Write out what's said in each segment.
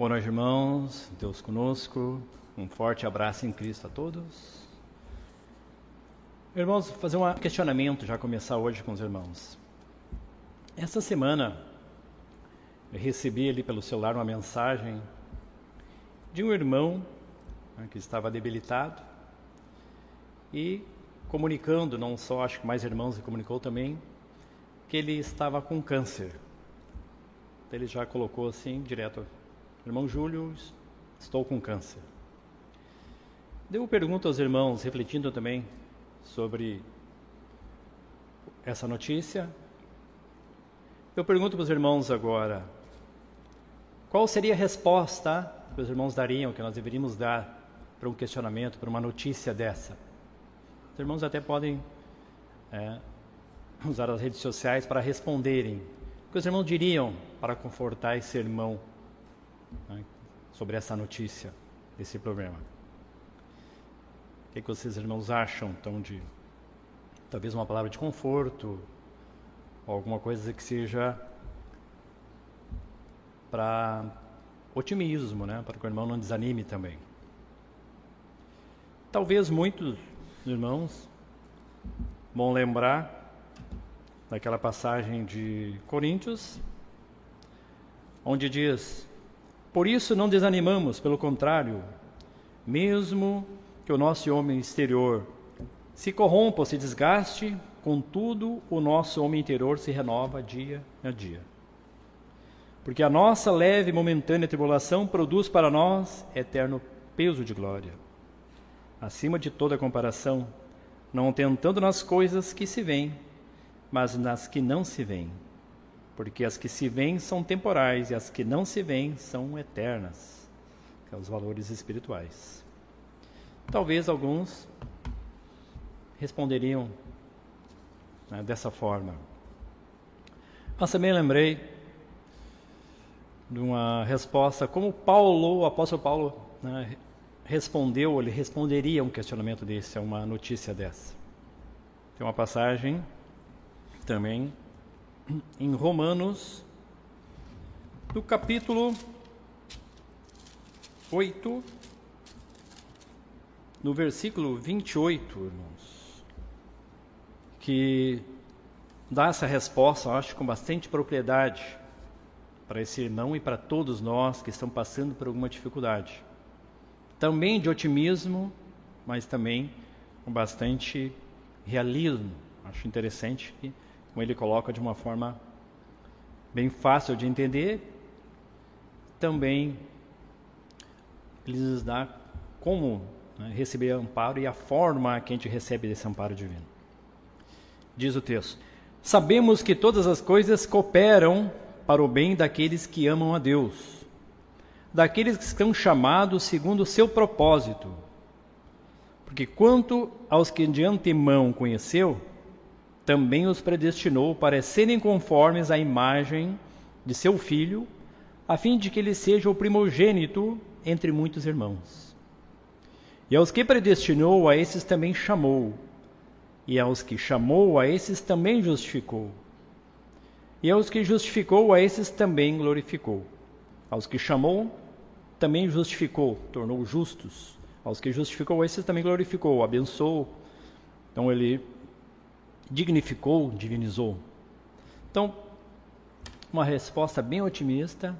Boa noite, irmãos. Deus conosco. Um forte abraço em Cristo a todos. Irmãos, fazer um questionamento, já começar hoje com os irmãos. Essa semana eu recebi ali pelo celular uma mensagem de um irmão né, que estava debilitado e comunicando, não só, acho que mais irmãos e comunicou também, que ele estava com câncer. Ele já colocou assim, direto, irmão Júlio, estou com câncer. Eu pergunto aos irmãos, refletindo também sobre essa notícia, eu pergunto para os irmãos agora, qual seria a resposta que os irmãos dariam, que nós deveríamos dar para um questionamento, para uma notícia dessa? Os irmãos até podem é, usar as redes sociais para responderem. O que os irmãos diriam para confortar esse irmão né, sobre essa notícia, esse problema? O que, que vocês, irmãos, acham então de talvez uma palavra de conforto, alguma coisa que seja para otimismo, né? para que o irmão não desanime também. Talvez muitos irmãos vão lembrar daquela passagem de Coríntios, onde diz: Por isso não desanimamos, pelo contrário, mesmo que o nosso homem exterior se corrompa ou se desgaste, contudo, o nosso homem interior se renova dia a dia. Porque a nossa leve e momentânea tribulação produz para nós eterno peso de glória. Acima de toda comparação, não tentando nas coisas que se veem, mas nas que não se veem. Porque as que se veem são temporais e as que não se veem são eternas, que são os valores espirituais. Talvez alguns responderiam né, dessa forma. Mas também lembrei de uma resposta como Paulo, o apóstolo Paulo, né, respondeu, ele responderia a um questionamento desse, a uma notícia dessa. Tem uma passagem também em Romanos, do capítulo 8, no versículo 28, irmãos, que dá essa resposta, eu acho, com bastante propriedade para esse irmão e para todos nós que estão passando por alguma dificuldade também de otimismo, mas também com bastante realismo. Acho interessante que como ele coloca de uma forma bem fácil de entender, também nos dá como né, receber amparo e a forma que a gente recebe desse amparo divino. Diz o texto: Sabemos que todas as coisas cooperam para o bem daqueles que amam a Deus daqueles que estão chamados segundo o seu propósito. Porque quanto aos que de antemão conheceu, também os predestinou para serem conformes à imagem de seu filho, a fim de que ele seja o primogênito entre muitos irmãos. E aos que predestinou, a esses também chamou. E aos que chamou, a esses também justificou. E aos que justificou, a esses também glorificou. Aos que chamou, também justificou, tornou justos. Aos que justificou, esses também glorificou, abençoou. Então ele dignificou, divinizou. Então, uma resposta bem otimista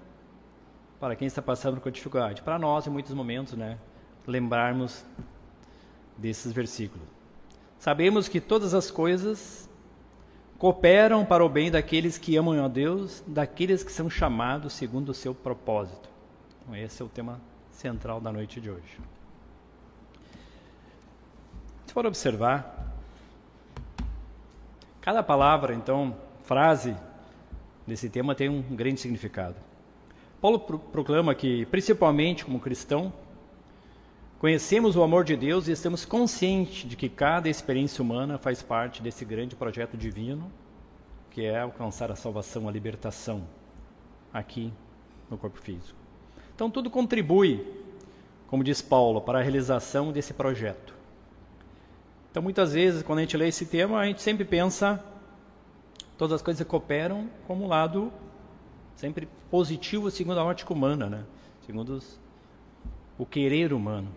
para quem está passando por dificuldade. Para nós, em muitos momentos, né, lembrarmos desses versículos. Sabemos que todas as coisas cooperam para o bem daqueles que amam a Deus, daqueles que são chamados segundo o seu propósito. Então, esse é o tema central da noite de hoje. Se for observar, cada palavra, então, frase desse tema tem um grande significado. Paulo pro proclama que, principalmente como cristão, conhecemos o amor de Deus e estamos conscientes de que cada experiência humana faz parte desse grande projeto divino, que é alcançar a salvação, a libertação, aqui no corpo físico. Então, tudo contribui, como diz Paulo, para a realização desse projeto. Então, muitas vezes, quando a gente lê esse tema, a gente sempre pensa, todas as coisas cooperam como um lado sempre positivo segundo a ótica humana, né? Se segundo os, o querer humano.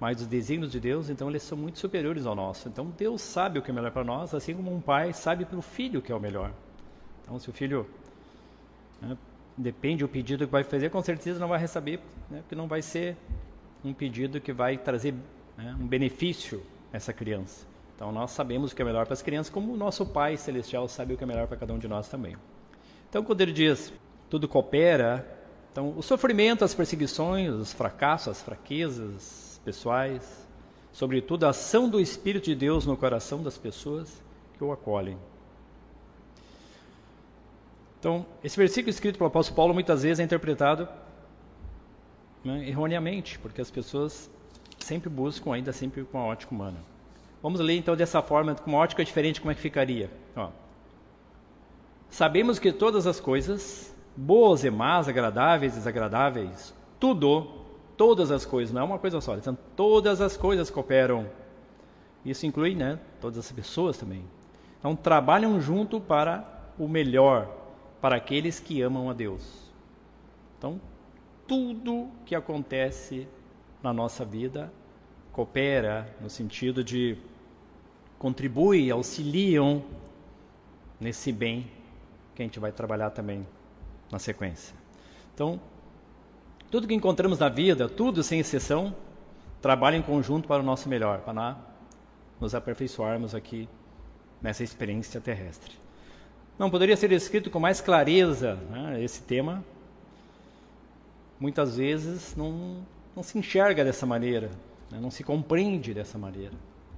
Mas os desígnios de Deus, então, eles são muito superiores ao nosso. Então, Deus sabe o que é melhor para nós, assim como um pai sabe para o filho o que é o melhor. Então, se o filho né, depende do pedido que vai fazer, com certeza não vai receber, né, porque não vai ser um pedido que vai trazer né, um benefício essa criança. Então, nós sabemos o que é melhor para as crianças, como o nosso Pai Celestial sabe o que é melhor para cada um de nós também. Então, quando ele diz tudo coopera, então o sofrimento, as perseguições, os fracassos, as fraquezas pessoais, sobretudo a ação do Espírito de Deus no coração das pessoas que o acolhem. Então, esse versículo escrito pelo apóstolo Paulo muitas vezes é interpretado né, erroneamente, porque as pessoas sempre buscam ainda sempre com a ótica humana. Vamos ler então dessa forma, com uma ótica diferente, como é que ficaria? Ó. Sabemos que todas as coisas, boas e más, agradáveis e desagradáveis, tudo, todas as coisas, não é uma coisa só, então todas as coisas cooperam. Isso inclui, né, todas as pessoas também. Então trabalham junto para o melhor, para aqueles que amam a Deus. Então, tudo que acontece na nossa vida coopera no sentido de contribui, auxiliam nesse bem que a gente vai trabalhar também na sequência. Então, tudo que encontramos na vida, tudo sem exceção, trabalha em conjunto para o nosso melhor, para nos aperfeiçoarmos aqui nessa experiência terrestre. Não poderia ser escrito com mais clareza né, esse tema. Muitas vezes não, não se enxerga dessa maneira, né, não se compreende dessa maneira,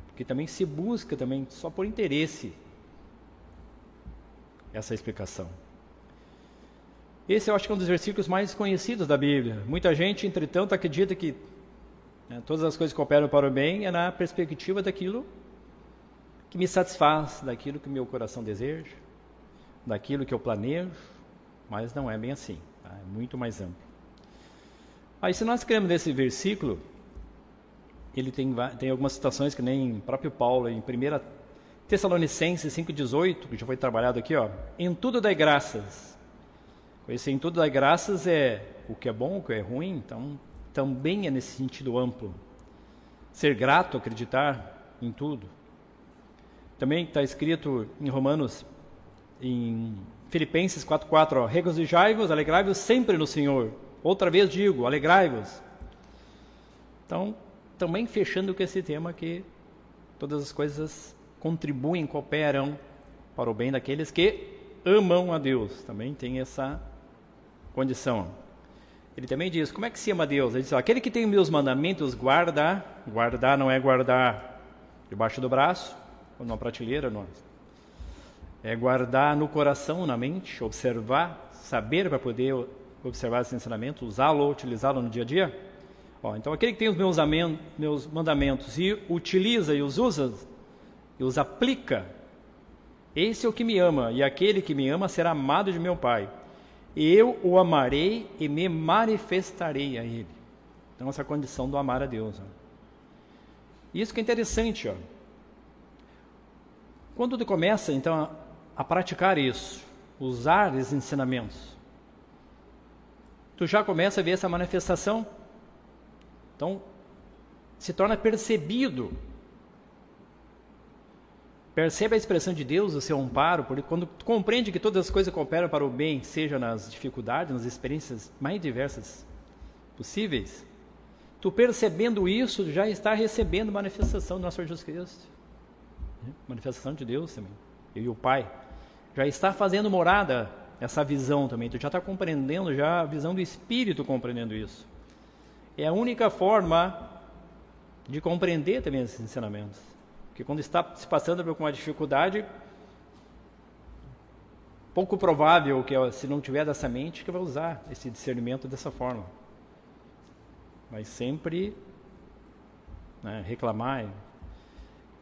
porque também se busca também só por interesse essa explicação. Esse eu acho que é um dos versículos mais conhecidos da Bíblia. Muita gente, entretanto, acredita que né, todas as coisas que operam para o bem é na perspectiva daquilo que me satisfaz, daquilo que meu coração deseja, daquilo que eu planejo, mas não é bem assim, tá? é muito mais amplo. Aí, se nós queremos nesse versículo, ele tem, tem algumas citações que nem próprio Paulo, em 1 Tessalonicenses 5,18, que já foi trabalhado aqui, ó. Em tudo dai graças. Esse em tudo dai graças é o que é bom, o que é ruim, então também é nesse sentido amplo. Ser grato, acreditar em tudo. Também está escrito em Romanos, em Filipenses 4,4, regozijai-vos, alegrai-vos sempre no Senhor. Outra vez digo, alegrai-vos. Então, também fechando com esse tema que todas as coisas contribuem, cooperam para o bem daqueles que amam a Deus. Também tem essa condição. Ele também diz: como é que se ama a Deus? Ele diz: aquele que tem meus mandamentos guarda, guardar não é guardar debaixo do braço, ou numa prateleira, não. É guardar no coração, na mente, observar, saber para poder observar esse ensinamento, usá-lo, utilizá-lo no dia a dia. Ó, então, aquele que tem os meus, meus mandamentos e utiliza e os usa, e os aplica, esse é o que me ama, e aquele que me ama será amado de meu Pai. Eu o amarei e me manifestarei a ele. Então, essa condição do amar a Deus. Ó. Isso que é interessante. Ó. Quando tu começa, então, a, a praticar isso, usar esses ensinamentos, tu já começa a ver essa manifestação. Então, se torna percebido Percebe a expressão de Deus, o seu amparo, porque quando compreende que todas as coisas cooperam para o bem, seja nas dificuldades, nas experiências mais diversas possíveis, tu percebendo isso, já está recebendo manifestação do nosso Senhor Jesus Cristo. Manifestação de Deus também. Eu e o Pai. Já está fazendo morada essa visão também. Tu já está compreendendo já a visão do Espírito compreendendo isso. É a única forma de compreender também esses ensinamentos. Porque quando está se passando por uma dificuldade, pouco provável que se não tiver dessa mente que vai usar esse discernimento dessa forma. Vai sempre né, reclamar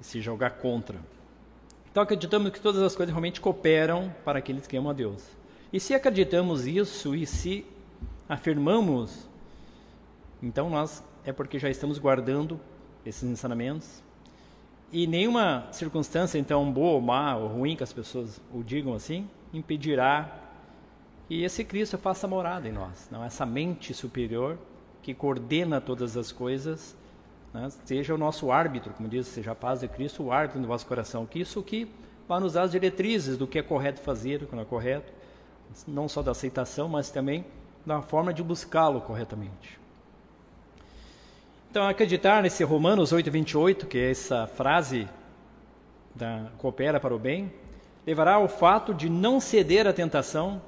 e se jogar contra. Então acreditamos que todas as coisas realmente cooperam para aqueles que amam a Deus. E se acreditamos isso e se afirmamos, então nós é porque já estamos guardando esses ensinamentos e nenhuma circunstância, então, boa ou má ou ruim que as pessoas o digam assim, impedirá E esse Cristo faça morada em nós, não essa mente superior que coordena todas as coisas, né? seja o nosso árbitro, como diz, seja a paz de Cristo, o árbitro do vosso coração, que isso que vai nos dar as diretrizes do que é correto fazer, do que não é correto, não só da aceitação, mas também da forma de buscá-lo corretamente. Então, acreditar nesse Romanos 8:28, que é essa frase da coopera para o bem, levará ao fato de não ceder à tentação.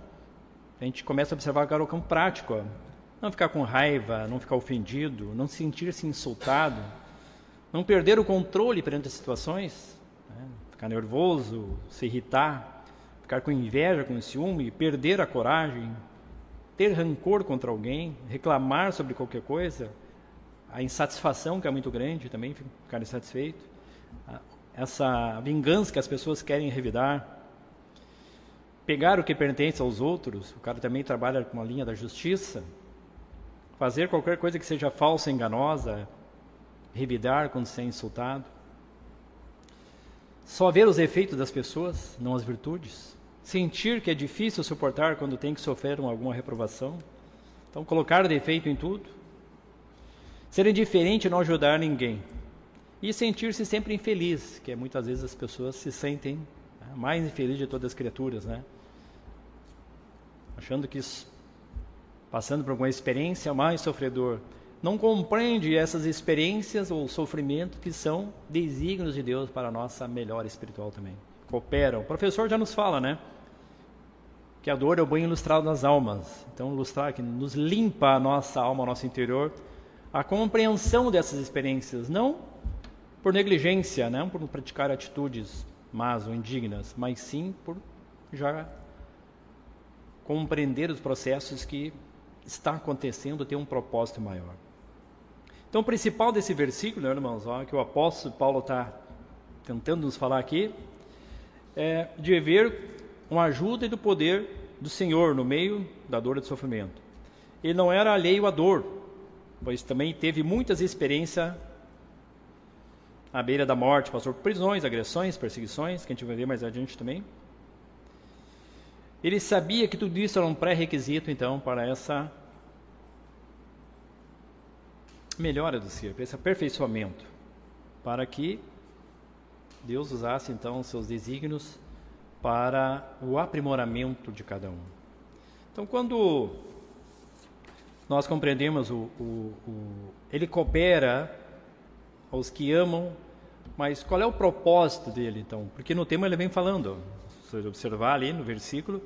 A gente começa a observar agora o campo prático, ó. não ficar com raiva, não ficar ofendido, não sentir-se insultado, não perder o controle perante as situações, né? ficar nervoso, se irritar, ficar com inveja, com ciúme, perder a coragem, ter rancor contra alguém, reclamar sobre qualquer coisa, a insatisfação que é muito grande também, ficar insatisfeito, essa vingança que as pessoas querem revidar, pegar o que pertence aos outros, o cara também trabalha com a linha da justiça, fazer qualquer coisa que seja falsa, enganosa, revidar quando se é insultado, só ver os efeitos das pessoas, não as virtudes, sentir que é difícil suportar quando tem que sofrer alguma reprovação, então colocar defeito em tudo, Ser indiferente e não ajudar ninguém. E sentir-se sempre infeliz, que é muitas vezes as pessoas se sentem né, mais infelizes de todas as criaturas, né? Achando que passando por alguma experiência mais sofredor, não compreende essas experiências ou sofrimento que são desígnios de Deus para a nossa melhora espiritual também. Cooperam. O professor já nos fala, né? Que a dor é o banho ilustrado das almas. Então, ilustrar que nos limpa a nossa alma, o nosso interior, a compreensão dessas experiências, não por negligência, não por praticar atitudes más ou indignas, mas sim por já compreender os processos que está acontecendo, ter um propósito maior. Então, o principal desse versículo, né, irmãos, ó, que o apóstolo Paulo está tentando nos falar aqui, é de ver uma ajuda e do poder do Senhor no meio da dor e do sofrimento. Ele não era alheio à dor, pois também teve muitas experiências à beira da morte, passou por prisões, agressões, perseguições, que a gente vai ver mais adiante também. Ele sabia que tudo isso era um pré-requisito, então, para essa melhora do ser, para esse aperfeiçoamento, para que Deus usasse, então, seus desígnios para o aprimoramento de cada um. Então, quando nós compreendemos o, o, o, ele coopera aos que amam, mas qual é o propósito dele então? Porque no tema ele vem falando, se você observar ali no versículo,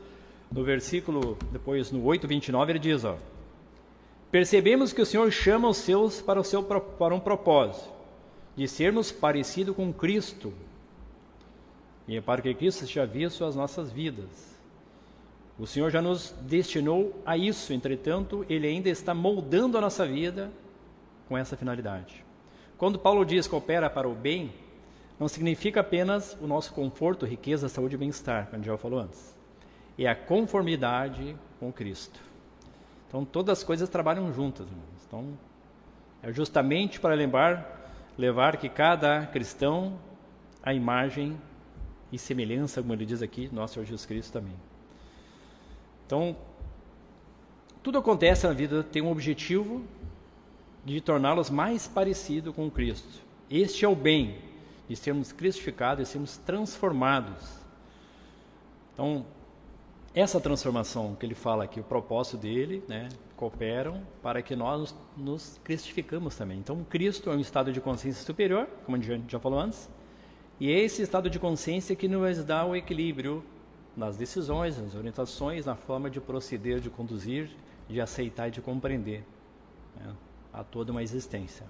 no versículo depois no 8:29 ele diz, ó: Percebemos que o Senhor chama os seus para o seu para um propósito, de sermos parecido com Cristo. E para que Cristo seja visto as nossas vidas. O Senhor já nos destinou a isso, entretanto, Ele ainda está moldando a nossa vida com essa finalidade. Quando Paulo diz que opera para o bem, não significa apenas o nosso conforto, riqueza, saúde e bem-estar, como já falou antes. É a conformidade com Cristo. Então, todas as coisas trabalham juntas, irmãos. Então, é justamente para lembrar, levar que cada cristão a imagem e semelhança, como ele diz aqui, nosso Senhor Jesus Cristo também. Então, tudo acontece na vida tem um objetivo de torná-los mais parecidos com Cristo. Este é o bem, de sermos cristificados e sermos transformados. Então, essa transformação que ele fala aqui, o propósito dele, né, cooperam para que nós nos, nos cristificamos também. Então, Cristo é um estado de consciência superior, como a gente já falou antes, e é esse estado de consciência que nos dá o equilíbrio nas decisões, nas orientações, na forma de proceder, de conduzir, de aceitar e de compreender né, a toda uma existência.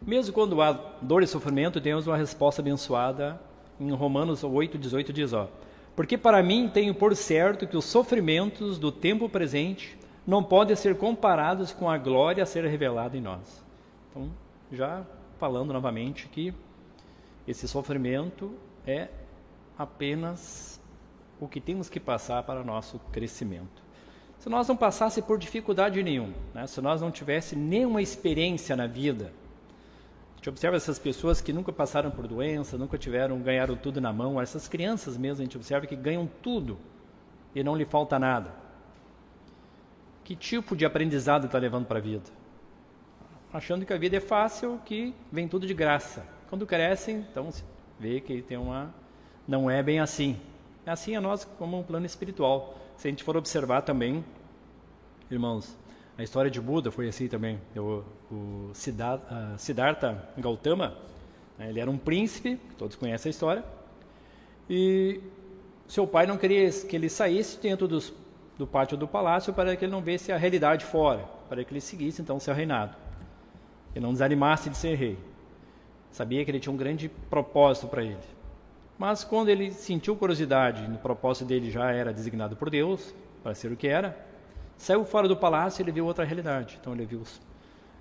Mesmo quando há dor e sofrimento, temos uma resposta abençoada em Romanos 8, 18 diz, ó, porque para mim tenho por certo que os sofrimentos do tempo presente não podem ser comparados com a glória a ser revelada em nós. Então, já falando novamente que esse sofrimento é apenas o que temos que passar para o nosso crescimento. Se nós não passasse por dificuldade nenhuma, né? se nós não tivesse nenhuma experiência na vida, a gente observa essas pessoas que nunca passaram por doença, nunca tiveram, ganharam tudo na mão, essas crianças mesmo, a gente observa que ganham tudo e não lhe falta nada. Que tipo de aprendizado está levando para a vida? Achando que a vida é fácil, que vem tudo de graça. Quando crescem, então vê que tem uma não é bem assim. É assim a nós como um plano espiritual. Se a gente for observar também, irmãos, a história de Buda foi assim também. O, o Siddhartha Gautama, né, ele era um príncipe, todos conhecem a história, e seu pai não queria que ele saísse dentro dos, do pátio do palácio para que ele não visse a realidade fora, para que ele seguisse então seu reinado e não desanimasse de ser rei. Sabia que ele tinha um grande propósito para ele. Mas quando ele sentiu curiosidade, no propósito dele já era designado por Deus para ser o que era, saiu fora do palácio e ele viu outra realidade. Então ele viu,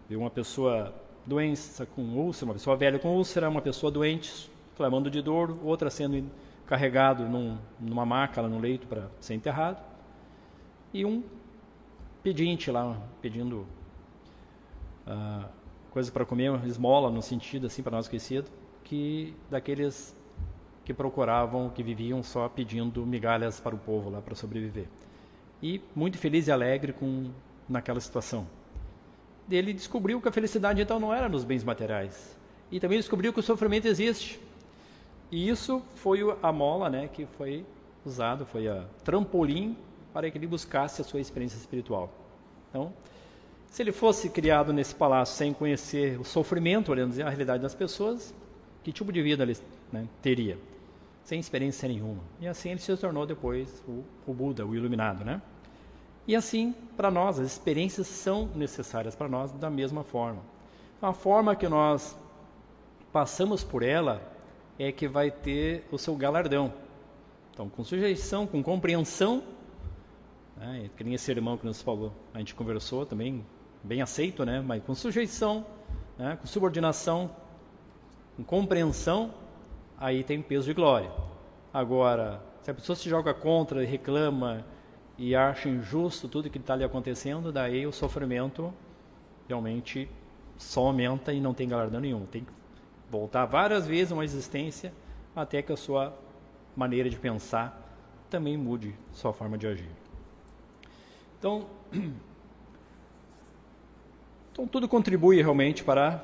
viu uma pessoa doença com úlcera, uma pessoa velha com úlcera, uma pessoa doente, clamando de dor, outra sendo carregado num, numa maca lá no leito para ser enterrado, e um pedinte lá pedindo uh, coisa para comer, esmola no sentido assim para nós conhecido, que daqueles que procuravam, que viviam só pedindo migalhas para o povo lá para sobreviver. E muito feliz e alegre com naquela situação. Ele descobriu que a felicidade então não era nos bens materiais. E também descobriu que o sofrimento existe. E isso foi a mola, né, que foi usado, foi a trampolim para que ele buscasse a sua experiência espiritual. Então, se ele fosse criado nesse palácio sem conhecer o sofrimento, olhando a realidade das pessoas, que tipo de vida ele né, teria? Sem experiência nenhuma. E assim ele se tornou depois o, o Buda, o iluminado, né? E assim, para nós, as experiências são necessárias para nós da mesma forma. A forma que nós passamos por ela é que vai ter o seu galardão. Então, com sujeição, com compreensão, né, que nem esse irmão que nos falou, a gente conversou também, bem aceito, né, mas com sujeição, né, com subordinação, com compreensão, aí tem peso de glória. Agora, se a pessoa se joga contra, reclama e acha injusto tudo que está ali acontecendo, daí o sofrimento realmente só aumenta e não tem galardão nenhum. Tem que voltar várias vezes uma existência até que a sua maneira de pensar também mude sua forma de agir. Então, então tudo contribui realmente para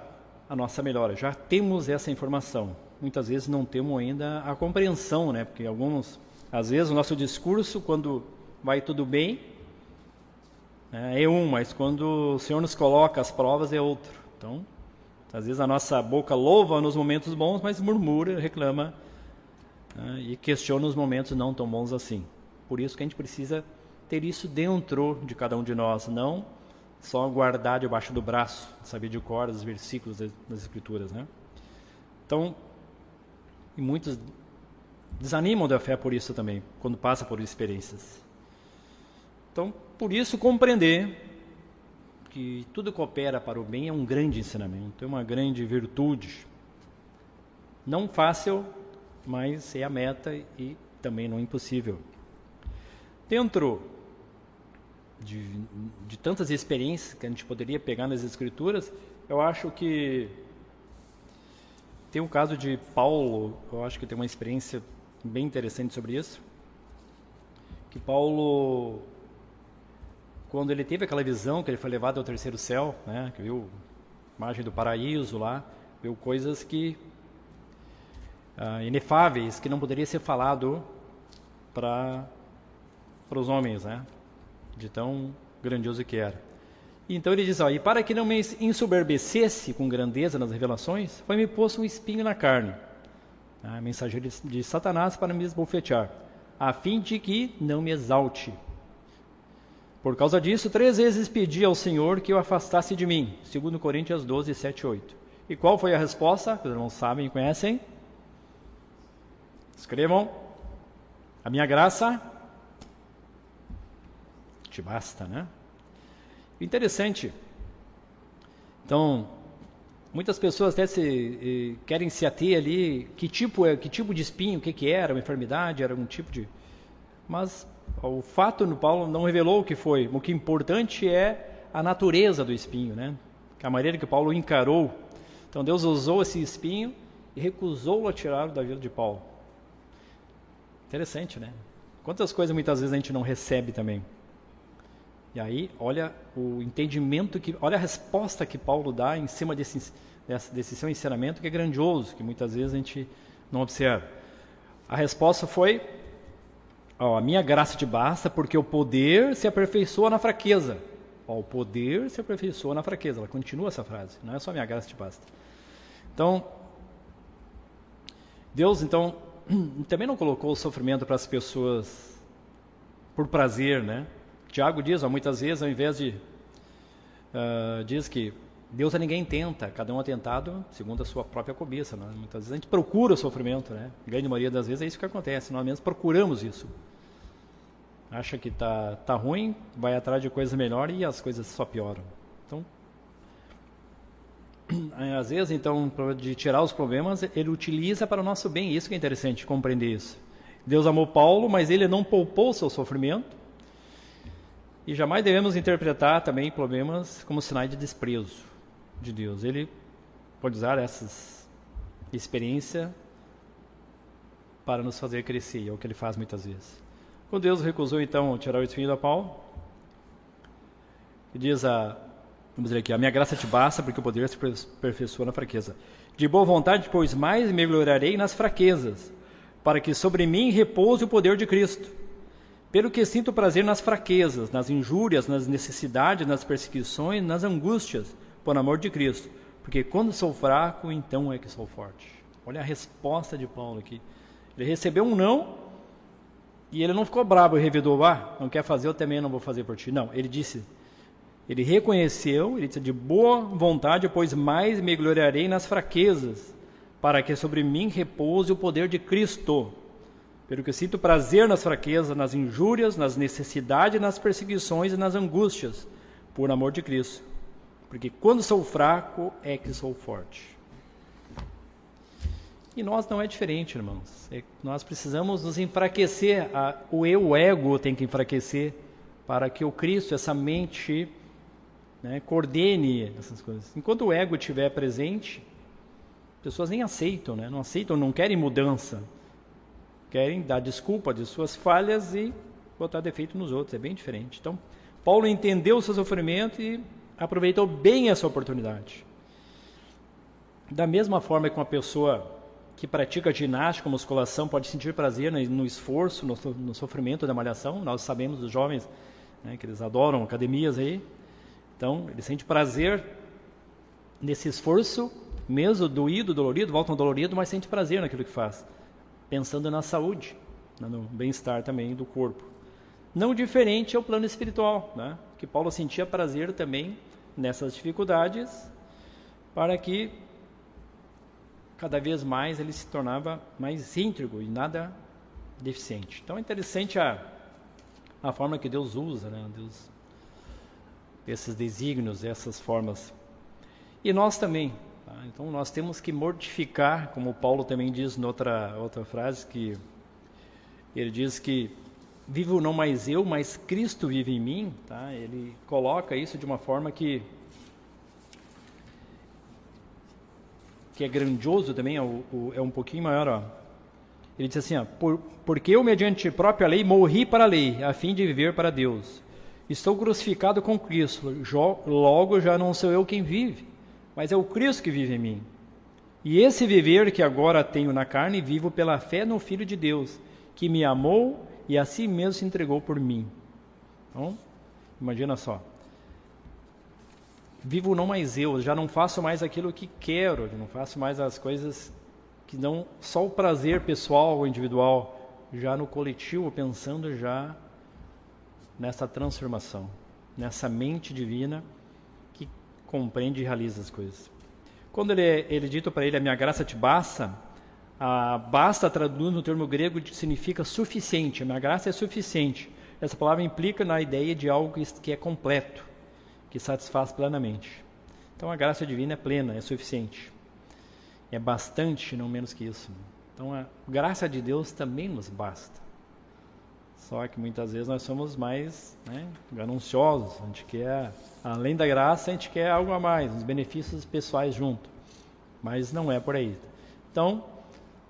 a nossa melhora. Já temos essa informação muitas vezes não temos ainda a compreensão, né? Porque alguns, às vezes, o nosso discurso, quando vai tudo bem, né, é um, mas quando o Senhor nos coloca as provas, é outro. Então, às vezes a nossa boca louva nos momentos bons, mas murmura, reclama né, e questiona os momentos não tão bons assim. Por isso que a gente precisa ter isso dentro de cada um de nós, não só guardar debaixo do braço, saber de cor os versículos das, Escrituras, né? Então, e muitos desanimam da fé por isso também, quando passa por experiências. Então, por isso, compreender que tudo coopera para o bem é um grande ensinamento, é uma grande virtude. Não fácil, mas é a meta e também não impossível. Dentro de, de tantas experiências que a gente poderia pegar nas Escrituras, eu acho que tem o caso de Paulo, eu acho que tem uma experiência bem interessante sobre isso. Que Paulo, quando ele teve aquela visão que ele foi levado ao terceiro céu, né, que viu a imagem do paraíso lá, viu coisas que ah, inefáveis que não poderia ser falado para para os homens, né, de tão grandioso que era. Então ele diz: ó, E para que não me ensoberbecesse com grandeza nas revelações, foi-me posto um espinho na carne, a mensageiro de Satanás para me esbofetear, a fim de que não me exalte. Por causa disso, três vezes pedi ao Senhor que o afastasse de mim. Segundo Coríntios 12, 7 e 8. E qual foi a resposta? Os irmãos sabem conhecem? Escrevam. A minha graça te basta, né? Interessante. Então, muitas pessoas até se, querem se ater ali, que tipo é, que tipo de espinho, o que, que era, uma enfermidade, era um tipo de... Mas o fato no Paulo não revelou o que foi. O que é importante é a natureza do espinho, né? A maneira que Paulo encarou. Então Deus usou esse espinho e recusou-o a tirá-lo da vida de Paulo. Interessante, né? Quantas coisas muitas vezes a gente não recebe também? E aí, olha o entendimento que, olha a resposta que Paulo dá em cima desse, desse seu ensinamento que é grandioso, que muitas vezes a gente não observa. A resposta foi: ó, a minha graça te basta, porque o poder se aperfeiçoa na fraqueza. Ó, o poder se aperfeiçoa na fraqueza. Ela continua essa frase. Não é só a minha graça te basta. Então, Deus então também não colocou o sofrimento para as pessoas por prazer, né? Tiago diz, ó, muitas vezes, ao invés de. Uh, diz que Deus a ninguém tenta, cada um é tentado segundo a sua própria cobiça. Né? Muitas vezes a gente procura o sofrimento, né? A grande maioria das vezes é isso que acontece, nós mesmos procuramos isso. Acha que tá, tá ruim, vai atrás de coisa melhor e as coisas só pioram. Então, às vezes, então, de tirar os problemas, ele utiliza para o nosso bem. Isso que é interessante, compreender isso. Deus amou Paulo, mas ele não poupou seu sofrimento e jamais devemos interpretar também problemas como sinais de desprezo de Deus. Ele pode usar essas experiências para nos fazer crescer, é o que ele faz muitas vezes. Quando Deus recusou então tirar o espinho da Paulo, diz a vamos dizer aqui, a minha graça te basta porque o poder se aperfeiçoa na fraqueza. De boa vontade, pois mais me gloriarei nas fraquezas, para que sobre mim repouse o poder de Cristo. Pelo que sinto prazer nas fraquezas, nas injúrias, nas necessidades, nas perseguições, nas angústias, por amor de Cristo. Porque quando sou fraco, então é que sou forte. Olha a resposta de Paulo aqui. Ele recebeu um não e ele não ficou bravo e revidou, ah, não quer fazer, eu também não vou fazer por ti. Não, ele disse, ele reconheceu, ele disse de boa vontade, pois mais me gloriarei nas fraquezas, para que sobre mim repouse o poder de Cristo. Pelo que sinto prazer nas fraquezas, nas injúrias, nas necessidades, nas perseguições e nas angústias, por amor de Cristo. Porque quando sou fraco é que sou forte. E nós não é diferente, irmãos. É, nós precisamos nos enfraquecer. A, o eu, o ego tem que enfraquecer para que o Cristo, essa mente, né, coordene essas coisas. Enquanto o ego estiver presente, pessoas nem aceitam, né, não aceitam, não querem mudança querem dar desculpa de suas falhas e botar defeito nos outros, é bem diferente. Então, Paulo entendeu o seu sofrimento e aproveitou bem essa oportunidade. Da mesma forma que uma pessoa que pratica ginástica, musculação, pode sentir prazer no esforço, no, sofrimento da malhação, nós sabemos dos jovens né, que eles adoram academias aí, então ele sente prazer nesse esforço, mesmo doído, dolorido, volta um dolorido, mas sente prazer naquilo que faz pensando na saúde, né, no bem-estar também do corpo. Não diferente ao plano espiritual, né? que Paulo sentia prazer também nessas dificuldades, para que cada vez mais ele se tornava mais íntegro e nada deficiente. Então é interessante a, a forma que Deus usa, né? Deus, esses desígnios, essas formas. E nós também, Tá? Então nós temos que mortificar, como Paulo também diz noutra outra frase, que ele diz que vivo não mais eu, mas Cristo vive em mim. Tá? Ele coloca isso de uma forma que que é grandioso também, é, é um pouquinho maior. Ó. Ele diz assim: ó, Por, Porque eu, mediante própria lei, morri para a lei, a fim de viver para Deus. Estou crucificado com Cristo, logo já não sou eu quem vive, mas é o Cristo que vive em mim. E esse viver que agora tenho na carne, vivo pela fé no Filho de Deus, que me amou e a si mesmo se entregou por mim. Então, imagina só. Vivo não mais eu, já não faço mais aquilo que quero, não faço mais as coisas que dão só o prazer pessoal ou individual, já no coletivo, pensando já nessa transformação, nessa mente divina compreende e realiza as coisas. Quando ele, ele dito para ele, a minha graça te basta, a basta traduz no termo grego significa suficiente, a minha graça é suficiente. Essa palavra implica na ideia de algo que é completo, que satisfaz plenamente. Então a graça divina é plena, é suficiente. É bastante, não menos que isso. Então a graça de Deus também nos basta. Só que muitas vezes nós somos mais né, gananciosos, a gente quer, além da graça, a gente quer algo a mais, os benefícios pessoais junto. Mas não é por aí. Então,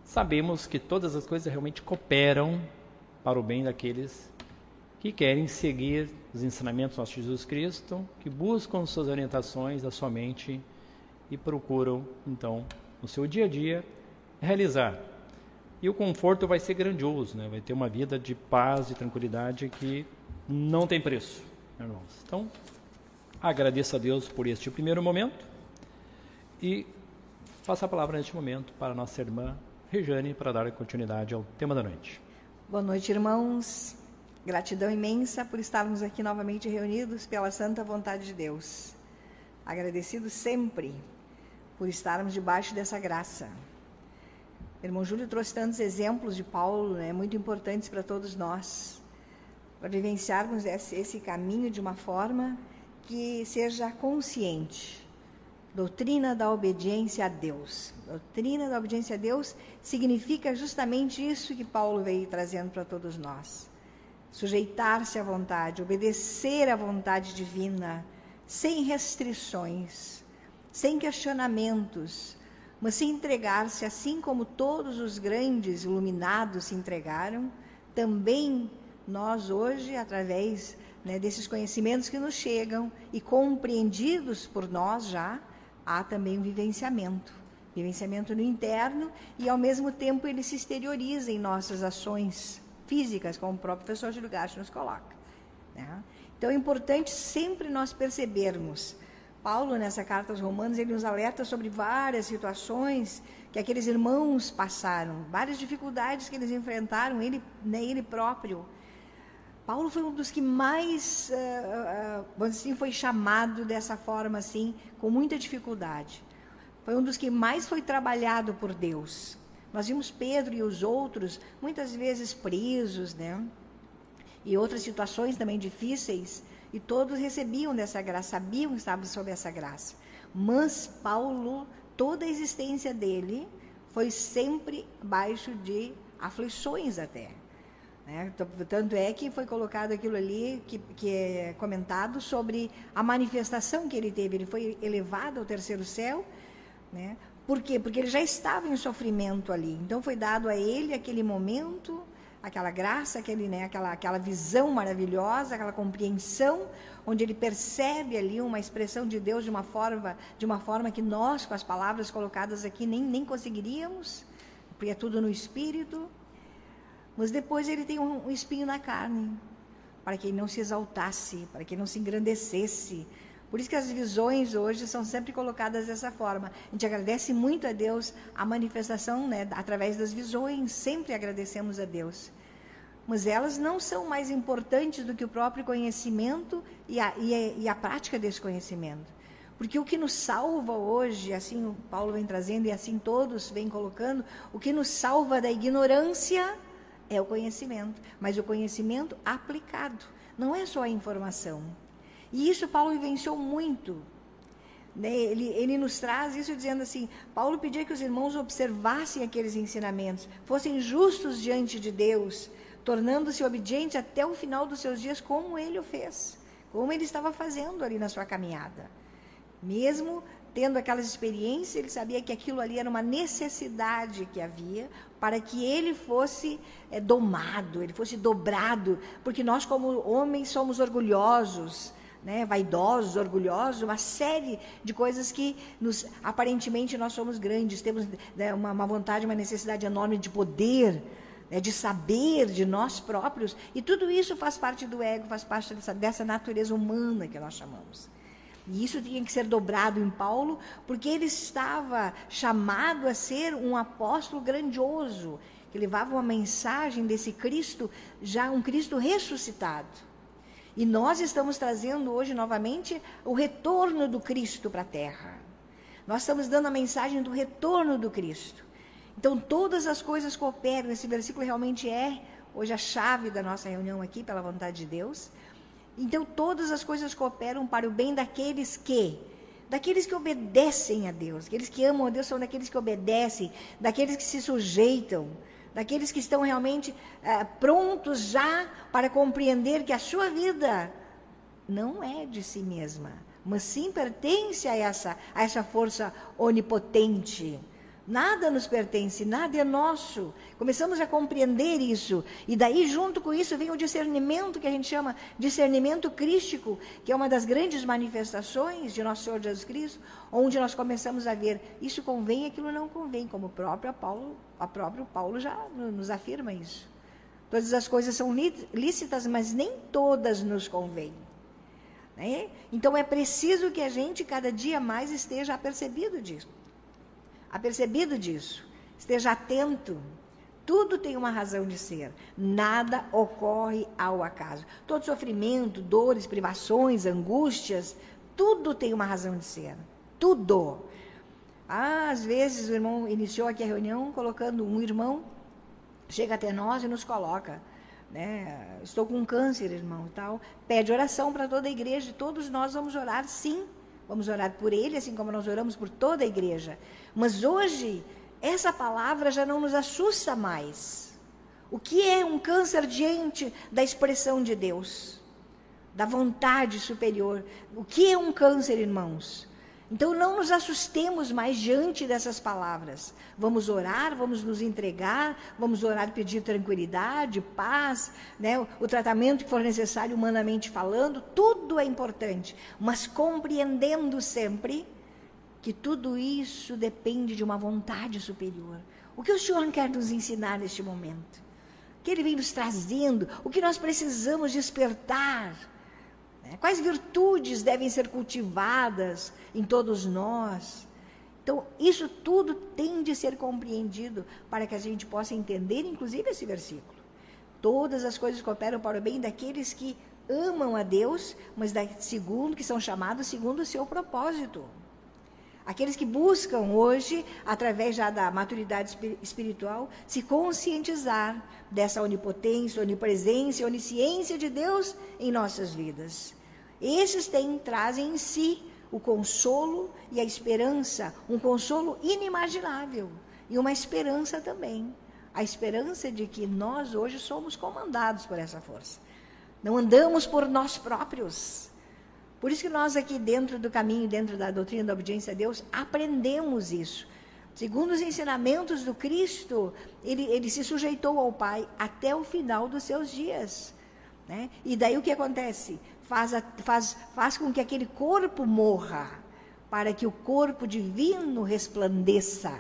sabemos que todas as coisas realmente cooperam para o bem daqueles que querem seguir os ensinamentos do nosso Jesus Cristo, que buscam suas orientações da sua mente e procuram, então, no seu dia a dia, realizar. E o conforto vai ser grandioso, né? vai ter uma vida de paz e tranquilidade que não tem preço, irmãos. Então, agradeço a Deus por este primeiro momento e faço a palavra neste momento para nossa irmã Rejane para dar continuidade ao tema da noite. Boa noite, irmãos. Gratidão imensa por estarmos aqui novamente reunidos pela santa vontade de Deus. Agradecido sempre por estarmos debaixo dessa graça. Irmão Júlio trouxe tantos exemplos de Paulo, né, muito importantes para todos nós, para vivenciarmos esse, esse caminho de uma forma que seja consciente, Doutrina da obediência a Deus. Doutrina da obediência a Deus significa justamente isso que Paulo veio trazendo para todos nós. Sujeitar-se à vontade, obedecer à vontade divina, sem restrições, sem questionamentos, mas se entregar-se assim como todos os grandes iluminados se entregaram, também nós hoje, através né, desses conhecimentos que nos chegam e compreendidos por nós já, há também um vivenciamento. Vivenciamento no interno e, ao mesmo tempo, ele se exterioriza em nossas ações físicas, como o próprio professor Júlio Gacho nos coloca. Né? Então, é importante sempre nós percebermos. Paulo, nessa carta aos Romanos, ele nos alerta sobre várias situações que aqueles irmãos passaram, várias dificuldades que eles enfrentaram, ele, ele próprio. Paulo foi um dos que mais, uh, uh, assim, foi chamado dessa forma, assim, com muita dificuldade. Foi um dos que mais foi trabalhado por Deus. Nós vimos Pedro e os outros muitas vezes presos, né? E outras situações também difíceis, e todos recebiam dessa graça, sabiam que estavam sob essa graça. Mas Paulo, toda a existência dele foi sempre abaixo de aflições até. Né? Tanto é que foi colocado aquilo ali que, que é comentado sobre a manifestação que ele teve. Ele foi elevado ao terceiro céu. Né? Por quê? Porque ele já estava em sofrimento ali. Então foi dado a ele aquele momento, aquela graça, aquele, né, aquela, aquela visão maravilhosa, aquela compreensão, onde ele percebe ali uma expressão de Deus de uma forma, de uma forma que nós, com as palavras colocadas aqui, nem, nem conseguiríamos, porque é tudo no espírito. Mas depois ele tem um, espinho na carne, para que ele não se exaltasse, para que ele não se engrandecesse. Por isso que as visões hoje são sempre colocadas dessa forma. A gente agradece muito a Deus a manifestação né, através das visões, sempre agradecemos a Deus. Mas elas não são mais importantes do que o próprio conhecimento e a, e a, e a prática desse conhecimento. Porque o que nos salva hoje, assim o Paulo vem trazendo e assim todos vêm colocando, o que nos salva da ignorância é o conhecimento, mas o conhecimento aplicado, não é só a informação. E isso Paulo vivenciou muito. Né? Ele, ele nos traz isso dizendo assim: Paulo pedia que os irmãos observassem aqueles ensinamentos, fossem justos diante de Deus, tornando-se obedientes até o final dos seus dias, como ele o fez, como ele estava fazendo ali na sua caminhada. Mesmo tendo aquelas experiências, ele sabia que aquilo ali era uma necessidade que havia para que ele fosse é, domado, ele fosse dobrado, porque nós, como homens, somos orgulhosos. Né, vaidosos, orgulhosos, uma série de coisas que nos, aparentemente nós somos grandes, temos né, uma, uma, vontade, uma necessidade enorme de poder, né, de saber de nós próprios, e tudo isso faz parte do ego, faz parte dessa, dessa natureza humana que nós chamamos. E isso tinha que ser dobrado em Paulo, porque ele estava chamado a ser um apóstolo grandioso, que levava uma mensagem desse Cristo, já um Cristo ressuscitado. E nós estamos trazendo hoje novamente o retorno do Cristo para a terra. Nós estamos dando a mensagem do retorno do Cristo. Então, todas as coisas cooperam. Esse versículo realmente é hoje a chave da nossa reunião aqui, pela vontade de Deus. Então todas as coisas cooperam para o bem daqueles que daqueles que obedecem a Deus, aqueles que amam a Deus são daqueles que obedecem, daqueles que se sujeitam, daqueles que estão realmente é, prontos já para compreender que a sua vida não é de si mesma, mas sim pertence a essa, a essa força onipotente, Nada nos pertence, nada é nosso. Começamos a compreender isso. E daí, junto com isso, vem o discernimento que a gente chama discernimento crístico, que é uma das grandes manifestações de nosso Senhor Jesus Cristo, onde nós começamos a ver isso convém aquilo não convém, como o próprio Paulo, a próprio Paulo já nos afirma isso. Todas as coisas são lícitas, mas nem todas nos convêm. Né? Então é preciso que a gente cada dia mais esteja apercebido disso apercebido disso, esteja atento. Tudo tem uma razão de ser. Nada ocorre ao acaso. Todo sofrimento, dores, privações, angústias, tudo tem uma razão de ser. Tudo. Ah, às vezes o irmão iniciou aqui a reunião colocando um irmão chega até nós e nos coloca, né? Estou com câncer, irmão, tal. Pede oração para toda a igreja. Todos nós vamos orar, sim. Vamos orar por ele, assim como nós oramos por toda a igreja. Mas hoje, essa palavra já não nos assusta mais. O que é um câncer diante da expressão de Deus? Da vontade superior. O que é um câncer, irmãos? Então não nos assustemos mais diante dessas palavras. Vamos orar, vamos nos entregar, vamos orar pedir tranquilidade, paz, né? o tratamento que for necessário humanamente falando, tudo é importante, mas compreendendo sempre que tudo isso depende de uma vontade superior. O que o Senhor quer nos ensinar neste momento? O que Ele vem nos trazendo? O que nós precisamos despertar? Quais virtudes devem ser cultivadas em todos nós? Então, isso tudo tem de ser compreendido para que a gente possa entender, inclusive, esse versículo. Todas as coisas cooperam para o bem daqueles que amam a Deus, mas da, segundo que são chamados segundo o seu propósito. Aqueles que buscam hoje, através já da maturidade espiritual, se conscientizar dessa onipotência, onipresença, onisciência de Deus em nossas vidas. Esses têm, trazem em si o consolo e a esperança, um consolo inimaginável e uma esperança também. A esperança de que nós hoje somos comandados por essa força. Não andamos por nós próprios. Por isso que nós aqui dentro do caminho, dentro da doutrina da obediência a Deus, aprendemos isso. Segundo os ensinamentos do Cristo, ele, ele se sujeitou ao Pai até o final dos seus dias. Né? E daí o que acontece? Faz, faz, faz com que aquele corpo morra, para que o corpo divino resplandeça.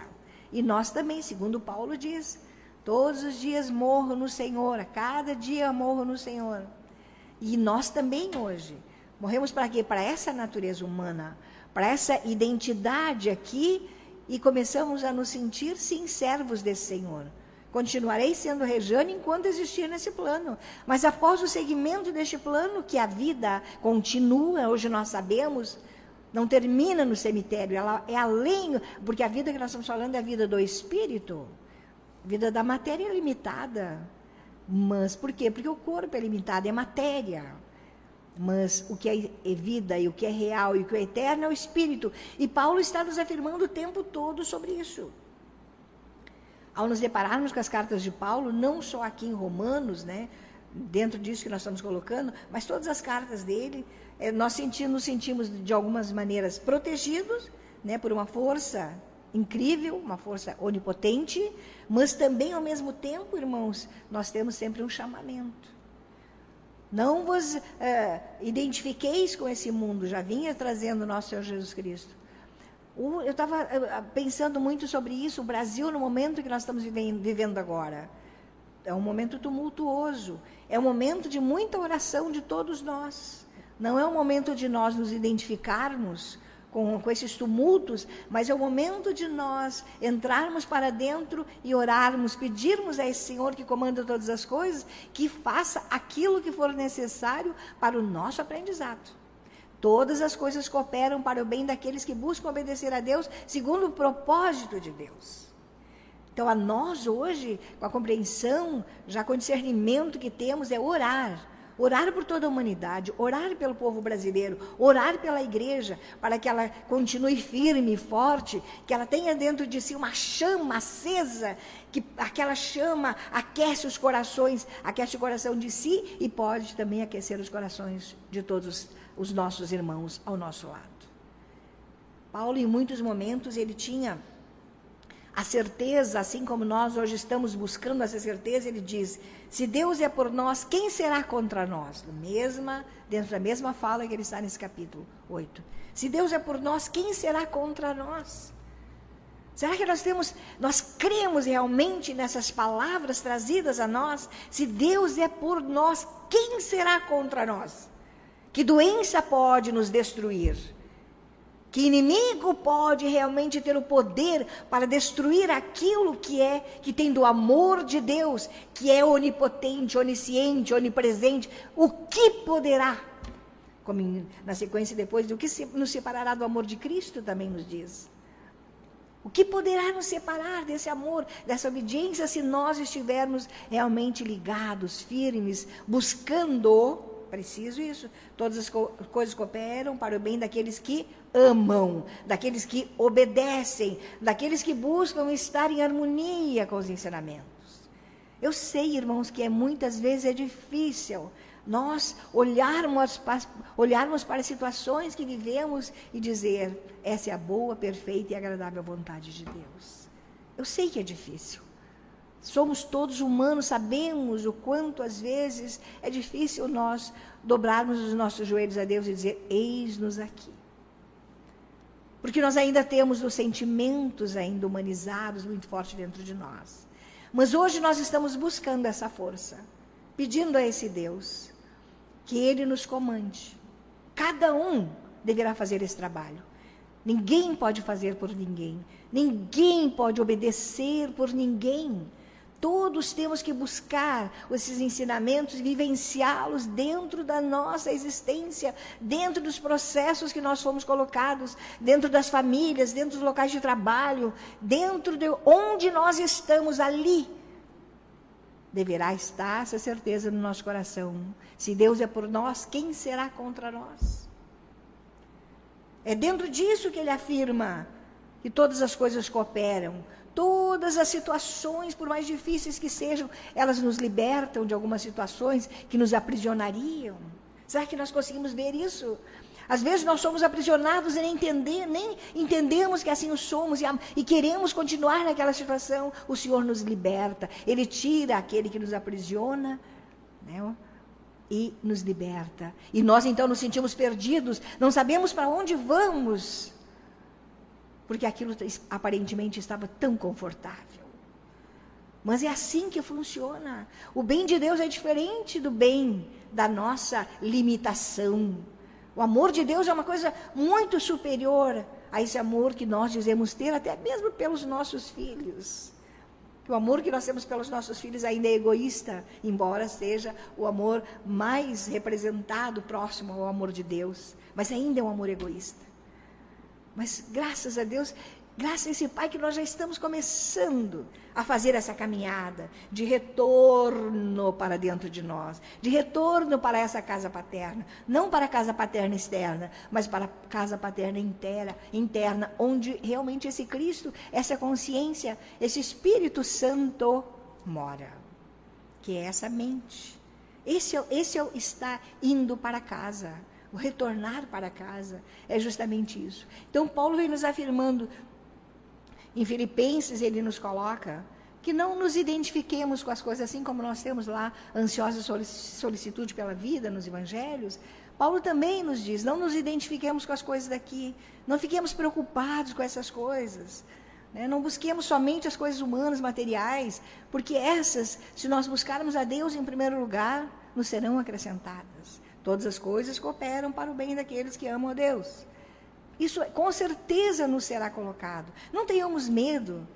E nós também, segundo Paulo diz, todos os dias morro no Senhor, a cada dia morro no Senhor. E nós também hoje Morremos para quê? Para essa natureza humana, para essa identidade aqui e começamos a nos sentir sim servos desse Senhor. Continuarei sendo Rejane enquanto existir nesse plano. Mas após o segmento deste plano, que a vida continua, hoje nós sabemos, não termina no cemitério, ela é além, porque a vida que nós estamos falando é a vida do espírito, a vida da matéria é limitada. Mas por quê? Porque o corpo é limitado, é matéria. Mas o que é vida e o que é real e o que é eterno é o Espírito. E Paulo está nos afirmando o tempo todo sobre isso. Ao nos depararmos com as cartas de Paulo, não só aqui em Romanos, né, dentro disso que nós estamos colocando, mas todas as cartas dele, é, nós sentimos, nos sentimos de algumas maneiras protegidos né, por uma força incrível, uma força onipotente, mas também ao mesmo tempo, irmãos, nós temos sempre um chamamento. Não vos é, identifiqueis com esse mundo, já vinha trazendo nosso Senhor Jesus Cristo. Eu estava pensando muito sobre isso, o Brasil, no momento que nós estamos vivendo agora. É um momento tumultuoso, é um momento de muita oração de todos nós. Não é um momento de nós nos identificarmos com, com esses tumultos, mas é o momento de nós entrarmos para dentro e orarmos, pedirmos a esse Senhor que comanda todas as coisas, que faça aquilo que for necessário para o nosso aprendizado. Todas as coisas cooperam para o bem daqueles que buscam obedecer a Deus segundo o propósito de Deus. Então, a nós hoje, com a compreensão, já com o discernimento que temos, é orar orar por toda a humanidade, orar pelo povo brasileiro, orar pela igreja, para que ela continue firme e forte, que ela tenha dentro de si uma chama acesa, que aquela chama aquece os corações, aquece o coração de si e pode também aquecer os corações de todos os nossos irmãos ao nosso lado. Paulo, em muitos momentos, ele tinha a certeza, assim como nós hoje estamos buscando essa certeza, ele diz: se Deus é por nós, quem será contra nós? Mesma, dentro da mesma fala que ele está nesse capítulo 8. Se Deus é por nós, quem será contra nós? Será que nós temos, nós cremos realmente nessas palavras trazidas a nós? Se Deus é por nós, quem será contra nós? Que doença pode nos destruir? Que inimigo pode realmente ter o poder para destruir aquilo que é, que tem do amor de Deus, que é onipotente, onisciente, onipresente? O que poderá? Como na sequência depois, do que nos separará do amor de Cristo também nos diz. O que poderá nos separar desse amor, dessa obediência, se nós estivermos realmente ligados, firmes, buscando Preciso isso. Todas as co coisas cooperam para o bem daqueles que amam, daqueles que obedecem, daqueles que buscam estar em harmonia com os ensinamentos. Eu sei, irmãos, que é, muitas vezes é difícil nós olharmos, olharmos para situações que vivemos e dizer: essa é a boa, perfeita e agradável vontade de Deus. Eu sei que é difícil. Somos todos humanos, sabemos o quanto às vezes é difícil nós dobrarmos os nossos joelhos a Deus e dizer: Eis-nos aqui. Porque nós ainda temos os sentimentos ainda humanizados muito forte dentro de nós. Mas hoje nós estamos buscando essa força, pedindo a esse Deus que Ele nos comande. Cada um deverá fazer esse trabalho. Ninguém pode fazer por ninguém. Ninguém pode obedecer por ninguém. Todos temos que buscar esses ensinamentos e vivenciá-los dentro da nossa existência, dentro dos processos que nós fomos colocados, dentro das famílias, dentro dos locais de trabalho, dentro de onde nós estamos ali. Deverá estar essa certeza no nosso coração. Se Deus é por nós, quem será contra nós? É dentro disso que ele afirma que todas as coisas cooperam Todas as situações, por mais difíceis que sejam, elas nos libertam de algumas situações que nos aprisionariam. Será que nós conseguimos ver isso? Às vezes nós somos aprisionados e nem, entender, nem entendemos que assim o somos e, e, queremos continuar naquela situação. O Senhor nos liberta, Ele tira aquele que nos aprisiona né, e nos liberta. E nós então nos sentimos perdidos, não sabemos para onde vamos porque aquilo aparentemente estava tão confortável. Mas é assim que funciona. O bem de Deus é diferente do bem da nossa limitação. O amor de Deus é uma coisa muito superior a esse amor que nós dizemos ter, até mesmo pelos nossos filhos. O amor que nós temos pelos nossos filhos ainda é egoísta, embora seja o amor mais representado próximo ao amor de Deus, mas ainda é um amor egoísta. Mas graças a Deus, graças a esse Pai que nós já estamos começando a fazer essa caminhada de retorno para dentro de nós, de retorno para essa casa paterna, não para a casa paterna externa, mas para a casa paterna inteira, interna, onde realmente esse Cristo, essa consciência, esse Espírito Santo mora, que é essa mente. Esse, é esse é está indo para casa o retornar para casa é justamente isso. Então, Paulo vem nos afirmando, em Filipenses, ele nos coloca que não nos identifiquemos com as coisas assim como nós temos lá ansiosa solicitude pela vida nos evangelhos. Paulo também nos diz: não nos identifiquemos com as coisas daqui, não fiquemos preocupados com essas coisas. Né? Não busquemos somente as coisas humanas, materiais, porque essas, se nós buscarmos a Deus em primeiro lugar, nos serão acrescentadas. Todas as coisas cooperam para o bem daqueles que amam a Deus. Isso com certeza nos será colocado. Não tenhamos medo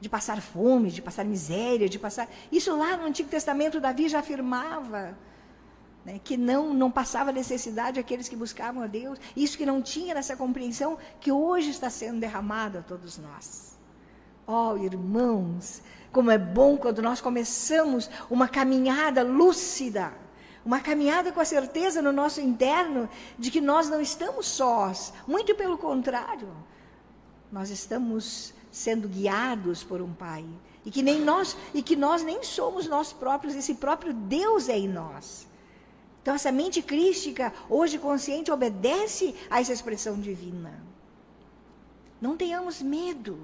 de passar fome, de passar miséria, de passar. Isso lá no Antigo Testamento, Davi já afirmava né, que não, não passava necessidade aqueles que buscavam a Deus. Isso que não tinha nessa compreensão que hoje está sendo derramado a todos nós. Oh, irmãos, como é bom quando nós começamos uma caminhada lúcida uma caminhada com a certeza no nosso interno de que nós não estamos sós, muito pelo contrário, nós estamos sendo guiados por um Pai e que nem nós e que nós nem somos nós próprios, esse próprio Deus é em nós. Então essa mente crística, hoje consciente, obedece a essa expressão divina. Não tenhamos medo.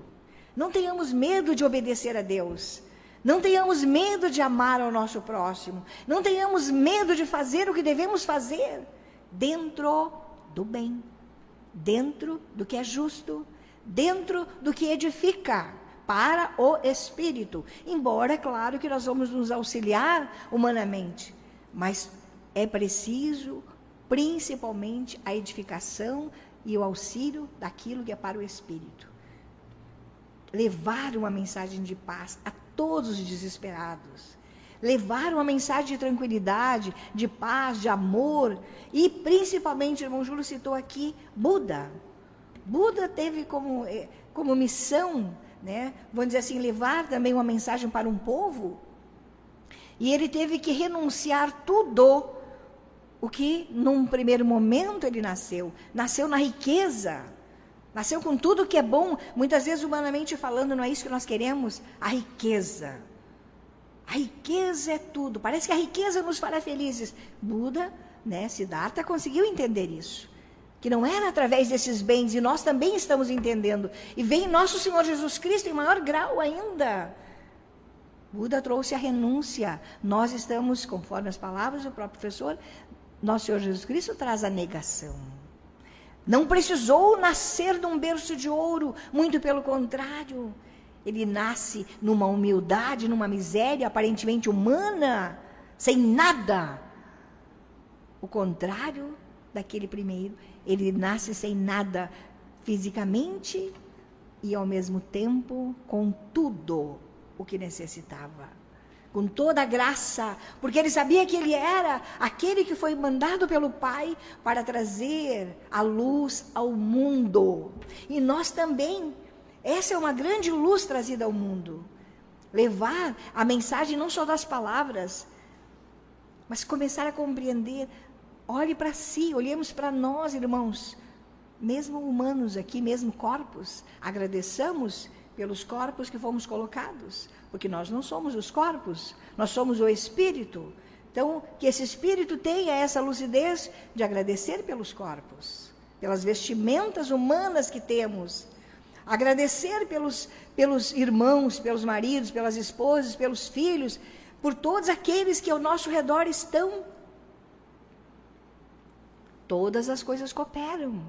Não tenhamos medo de obedecer a Deus. Não tenhamos medo de amar ao nosso próximo. Não tenhamos medo de fazer o que devemos fazer dentro do bem, dentro do que é justo, dentro do que edifica para o espírito. Embora, é claro, que nós vamos nos auxiliar humanamente, mas é preciso, principalmente, a edificação e o auxílio daquilo que é para o espírito. Levar uma mensagem de paz a todos os desesperados. Levar uma mensagem de tranquilidade, de paz, de amor. E principalmente, o irmão Júlio citou aqui, Buda. Buda teve como, eh, como missão, né, vamos dizer assim, levar também uma mensagem para um povo. E ele teve que renunciar tudo o que num primeiro momento ele nasceu. Nasceu na riqueza. Nasceu com tudo que é bom. Muitas vezes, humanamente falando, não é isso que nós queremos? A riqueza. A riqueza é tudo. Parece que a riqueza nos fará felizes. Buda, né, Siddhartha conseguiu entender isso. Que não era através desses bens, e nós também estamos entendendo. E vem nosso Senhor Jesus Cristo em maior grau ainda. Buda trouxe a renúncia. Nós estamos, conforme as palavras do próprio professor, nosso Senhor Jesus Cristo traz a negação. Não precisou nascer de um berço de ouro, muito pelo contrário. Ele nasce numa humildade, numa miséria aparentemente humana, sem nada. O contrário daquele primeiro, ele nasce sem nada fisicamente e ao mesmo tempo com tudo o que necessitava com toda a graça, porque ele sabia que ele era aquele que foi mandado pelo Pai para trazer a luz ao mundo. E nós também. Essa é uma grande luz trazida ao mundo. Levar a mensagem não só das palavras, mas começar a compreender. Olhe para si, olhemos para nós, irmãos, mesmo humanos aqui, mesmo corpos. Agradeçamos pelos corpos que fomos colocados porque nós não somos os corpos, nós somos o espírito. Então, que esse espírito tenha essa lucidez de agradecer pelos corpos, pelas vestimentas humanas que temos, agradecer pelos, pelos irmãos, pelos maridos, pelas esposas, pelos filhos, por todos aqueles que ao nosso redor estão. Todas as coisas cooperam.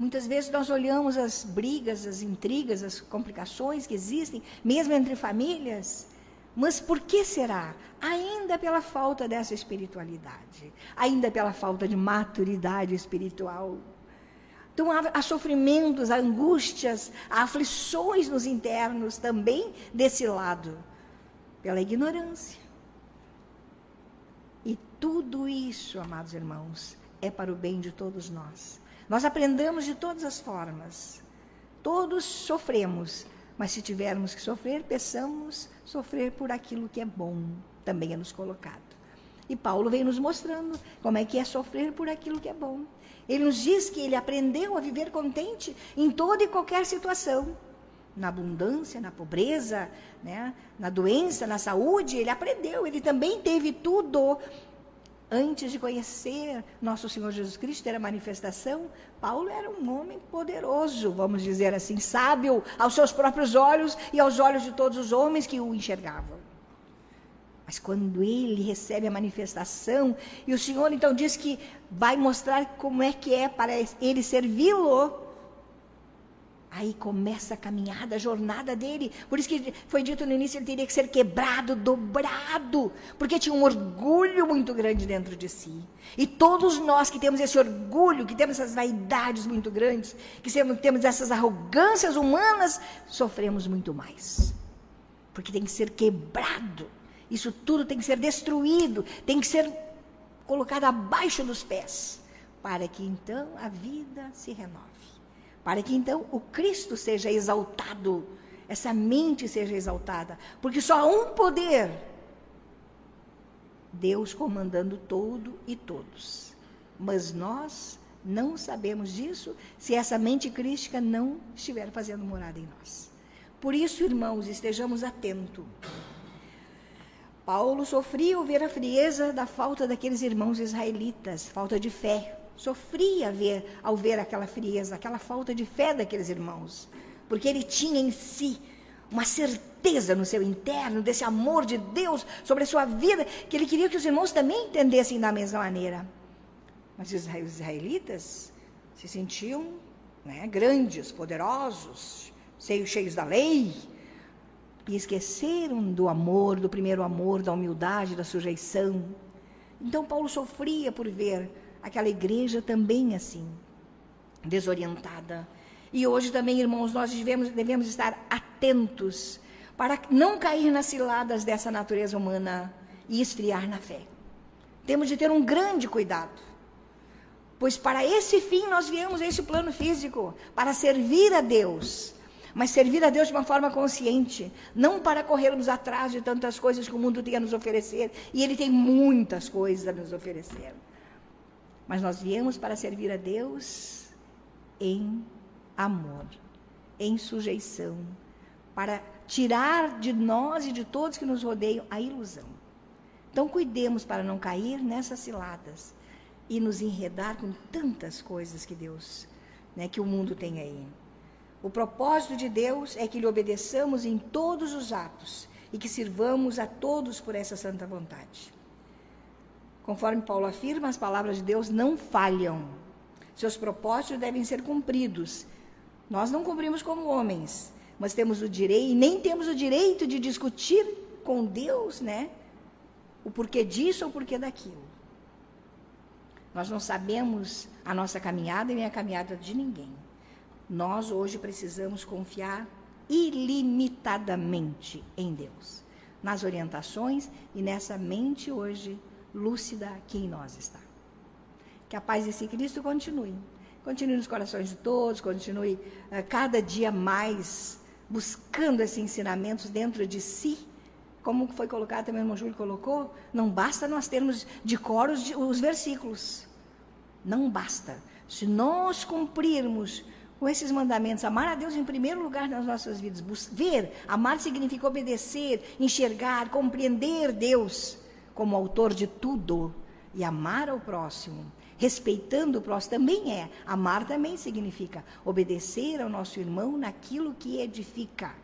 Muitas vezes nós olhamos as brigas, as intrigas, as complicações que existem, mesmo entre famílias. Mas por que será? Ainda pela falta dessa espiritualidade, ainda pela falta de maturidade espiritual. Então há, há sofrimentos, há angústias, há aflições nos internos também desse lado, pela ignorância. E tudo isso, amados irmãos, é para o bem de todos nós. Nós aprendemos de todas as formas. Todos sofremos, mas se tivermos que sofrer, peçamos sofrer por aquilo que é bom, também é nos colocado. E Paulo vem nos mostrando como é que é sofrer por aquilo que é bom. Ele nos diz que ele aprendeu a viver contente em toda e qualquer situação. Na abundância, na pobreza, né? na doença, na saúde, ele aprendeu, ele também teve tudo antes de conhecer nosso Senhor Jesus Cristo, ter a manifestação, Paulo era um homem poderoso, vamos dizer assim, sábio aos seus próprios olhos e aos olhos de todos os homens que o enxergavam. Mas quando ele recebe a manifestação, e o Senhor então diz que vai mostrar como é que é para ele servi-lo, Aí começa a caminhada, a jornada dele. Por isso que foi dito no início, ele teria que ser quebrado, dobrado, porque tinha um orgulho muito grande dentro de si. E todos nós que temos esse orgulho, que temos essas vaidades muito grandes, que temos essas arrogâncias humanas, sofremos muito mais. Porque tem que ser quebrado. Isso tudo tem que ser destruído, tem que ser colocado abaixo dos pés, para que então a vida se renove para que então o Cristo seja exaltado, essa mente seja exaltada, porque só há um poder Deus comandando todo e todos. Mas nós não sabemos disso se essa mente crística não estiver fazendo morada em nós. Por isso, irmãos, estejamos atentos. Paulo sofria ver a frieza da falta daqueles irmãos israelitas, falta de fé sofria ver, ao ver aquela frieza, aquela falta de fé daqueles irmãos. porque ele tinha em si uma certeza no seu interno desse amor de Deus sobre a sua vida, que ele queria que os irmãos também entendessem da mesma maneira. Mas os israelitas se sentiam né, grandes, poderosos, cheios da lei, e esqueceram do amor, do primeiro amor, da humildade, da sujeição. Então Paulo sofria por ver aquela igreja também assim, desorientada. E hoje também, irmãos, nós devemos, devemos estar atentos para não cair nas ciladas dessa natureza humana e esfriar na fé. Temos de ter um grande cuidado. Pois para esse fim nós viemos a esse plano físico, para servir a Deus, mas servir a Deus de uma forma consciente, não para corrermos atrás de tantas coisas que o mundo tem a nos oferecer, e ele tem muitas coisas a nos oferecer. Mas nós viemos para servir a Deus em amor, em sujeição, para tirar de nós e de todos que nos rodeiam a ilusão. Então, cuidemos para não cair nessas ciladas e nos enredar com tantas coisas que Deus, né, que o mundo tem aí. O propósito de Deus é que lhe obedeçamos em todos os atos e que sirvamos a todos por essa santa vontade. Conforme Paulo afirma, as palavras de Deus não falham. Seus propósitos devem ser cumpridos. Nós não cumprimos como homens, mas temos o direito, nem temos o direito de discutir com Deus, né? O porquê disso ou o porquê daquilo. Nós não sabemos a nossa caminhada e nem a caminhada de ninguém. Nós hoje precisamos confiar ilimitadamente em Deus, nas orientações e nessa mente hoje lúcida que em nós está. Que a paz desse Cristo continue. Continue nos corações de todos, continue uh, cada dia mais buscando esses ensinamentos dentro de si. Como foi colocado também, o irmão Júlio colocou, não basta nós termos de cor os, os versículos. Não basta. Se nós cumprirmos com esses mandamentos, amar a Deus em primeiro lugar nas nossas vidas, ver, amar significa obedecer, enxergar, compreender Deus como autor de tudo e amar ao próximo, respeitando o próximo também é. Amar também significa obedecer ao nosso irmão naquilo que edifica,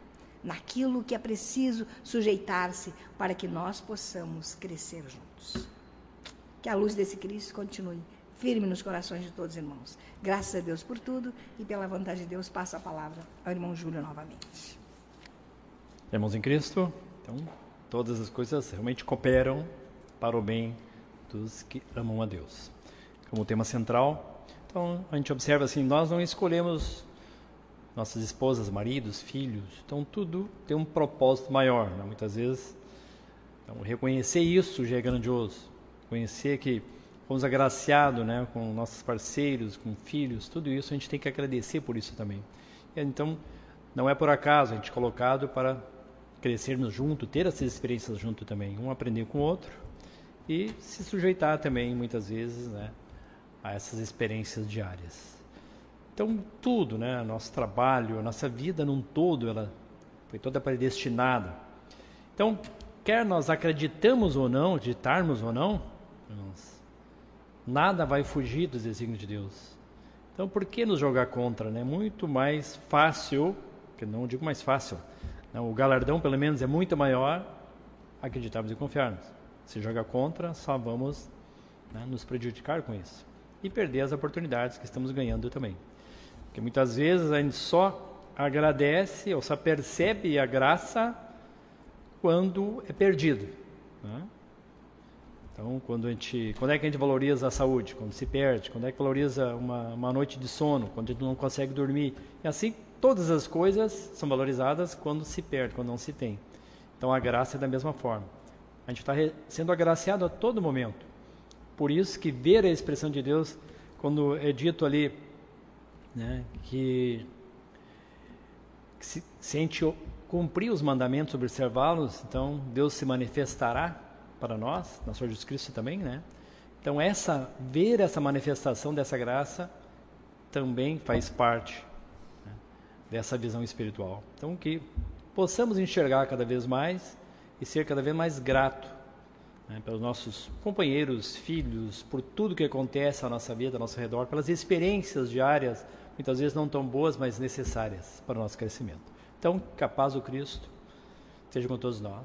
naquilo que é preciso sujeitar-se para que nós possamos crescer juntos. Que a luz desse Cristo continue firme nos corações de todos os irmãos. Graças a Deus por tudo e pela vontade de Deus, passo a palavra ao irmão Júlio novamente. Irmãos em Cristo, então, todas as coisas realmente cooperam para o bem dos que amam a Deus. Como tema central, então a gente observa assim, nós não escolhemos nossas esposas, maridos, filhos, então tudo tem um propósito maior, né? muitas vezes. Então, reconhecer isso já é grandioso. Conhecer que fomos agraciados né, com nossos parceiros, com filhos, tudo isso a gente tem que agradecer por isso também. Então, não é por acaso a gente colocado para crescermos junto, ter essas experiências junto também, um aprender com o outro e se sujeitar também, muitas vezes, né, a essas experiências diárias. Então, tudo, né, nosso trabalho, nossa vida num todo, ela foi toda predestinada. Então, quer nós acreditamos ou não, acreditarmos ou não, Nada vai fugir dos desígnios de Deus. Então, por que nos jogar contra? É né? muito mais fácil, que não digo mais fácil, né? o galardão, pelo menos, é muito maior acreditarmos e confiarmos. Se jogar contra, só vamos né, nos prejudicar com isso e perder as oportunidades que estamos ganhando também. Porque muitas vezes a gente só agradece ou só percebe a graça quando é perdido. Né? Então, quando, a gente, quando é que a gente valoriza a saúde? Quando se perde. Quando é que valoriza uma, uma noite de sono? Quando a gente não consegue dormir. E assim, todas as coisas são valorizadas quando se perde, quando não se tem. Então, a graça é da mesma forma. A gente está sendo agraciado a todo momento. Por isso que ver a expressão de Deus, quando é dito ali né, que, que se, se a gente cumprir os mandamentos, observá-los, então Deus se manifestará para nós, na Senhor Jesus Cristo também, né? Então essa ver essa manifestação dessa graça também faz parte né, dessa visão espiritual. Então que possamos enxergar cada vez mais e ser cada vez mais grato né, pelos nossos companheiros, filhos, por tudo que acontece na nossa vida, ao nosso redor, pelas experiências diárias, muitas vezes não tão boas, mas necessárias para o nosso crescimento. Então, que a paz do Cristo seja com todos nós.